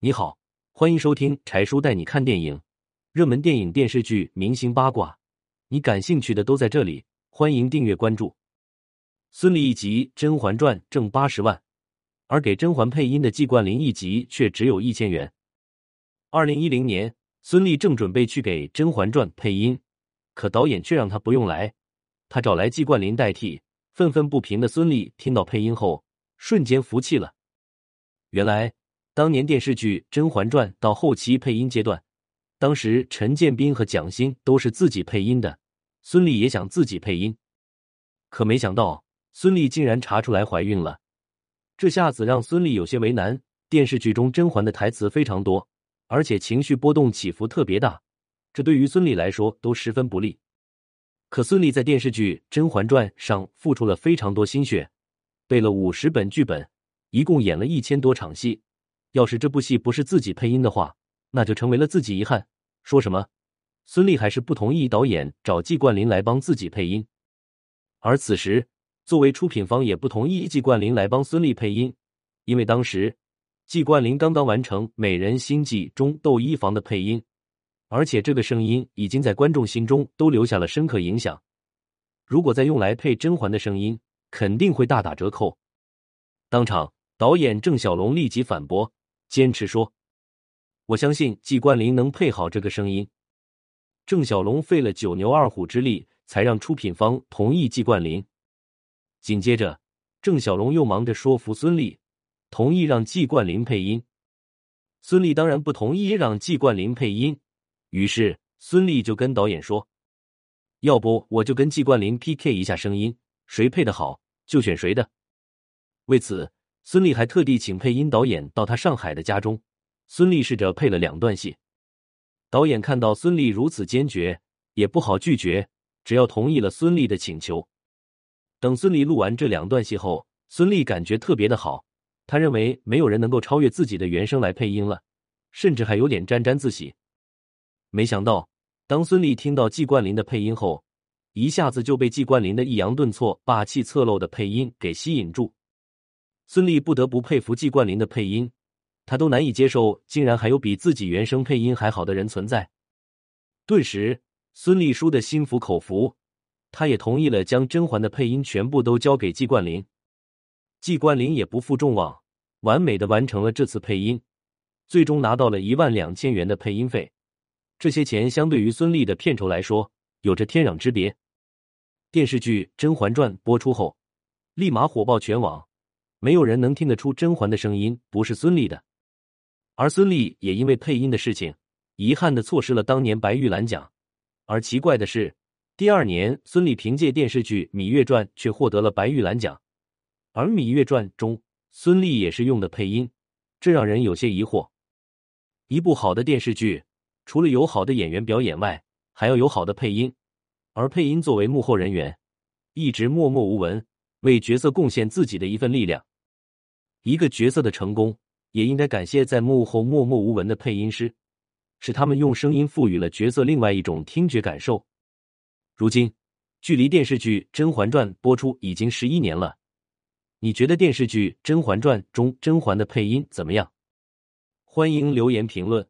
你好，欢迎收听柴叔带你看电影，热门电影、电视剧、明星八卦，你感兴趣的都在这里。欢迎订阅关注。孙俪一集《甄嬛传》挣八十万，而给甄嬛配音的季冠霖一集却只有一千元。二零一零年，孙俪正准备去给《甄嬛传》配音，可导演却让她不用来，他找来季冠霖代替。愤愤不平的孙俪听到配音后，瞬间服气了。原来，当年电视剧《甄嬛传》到后期配音阶段，当时陈建斌和蒋欣都是自己配音的，孙俪也想自己配音，可没想到孙俪竟然查出来怀孕了，这下子让孙俪有些为难。电视剧中甄嬛的台词非常多，而且情绪波动起伏特别大，这对于孙俪来说都十分不利。可孙俪在电视剧《甄嬛传》上付出了非常多心血，背了五十本剧本，一共演了一千多场戏。要是这部戏不是自己配音的话，那就成为了自己遗憾。说什么？孙俪还是不同意导演找季冠霖来帮自己配音。而此时，作为出品方也不同意季冠霖来帮孙俪配音，因为当时季冠霖刚刚完成《美人心计》中窦漪房的配音。而且这个声音已经在观众心中都留下了深刻影响，如果再用来配甄嬛的声音，肯定会大打折扣。当场，导演郑晓龙立即反驳，坚持说：“我相信季冠霖能配好这个声音。”郑晓龙费了九牛二虎之力，才让出品方同意季冠霖。紧接着，郑晓龙又忙着说服孙俪，同意让季冠霖配音。孙俪当然不同意让季冠霖配音。于是孙俪就跟导演说：“要不我就跟季冠霖 PK 一下声音，谁配的好就选谁的。”为此，孙俪还特地请配音导演到他上海的家中。孙俪试着配了两段戏，导演看到孙俪如此坚决，也不好拒绝，只要同意了孙俪的请求。等孙俪录完这两段戏后，孙俪感觉特别的好，他认为没有人能够超越自己的原声来配音了，甚至还有点沾沾自喜。没想到，当孙俪听到季冠霖的配音后，一下子就被季冠霖的抑扬顿挫、霸气侧漏的配音给吸引住。孙俪不得不佩服季冠霖的配音，他都难以接受，竟然还有比自己原声配音还好的人存在。顿时，孙俪输的心服口服，他也同意了将甄嬛的配音全部都交给季冠霖。季冠霖也不负众望，完美的完成了这次配音，最终拿到了一万两千元的配音费。这些钱相对于孙俪的片酬来说，有着天壤之别。电视剧《甄嬛传》播出后，立马火爆全网，没有人能听得出甄嬛的声音不是孙俪的。而孙俪也因为配音的事情，遗憾的错失了当年白玉兰奖。而奇怪的是，第二年孙俪凭借电视剧《芈月传》却获得了白玉兰奖，而《芈月传》中孙俪也是用的配音，这让人有些疑惑。一部好的电视剧。除了有好的演员表演外，还要有好的配音。而配音作为幕后人员，一直默默无闻，为角色贡献自己的一份力量。一个角色的成功，也应该感谢在幕后默默无闻的配音师，是他们用声音赋予了角色另外一种听觉感受。如今，距离电视剧《甄嬛传》播出已经十一年了，你觉得电视剧《甄嬛传》中甄嬛的配音怎么样？欢迎留言评论。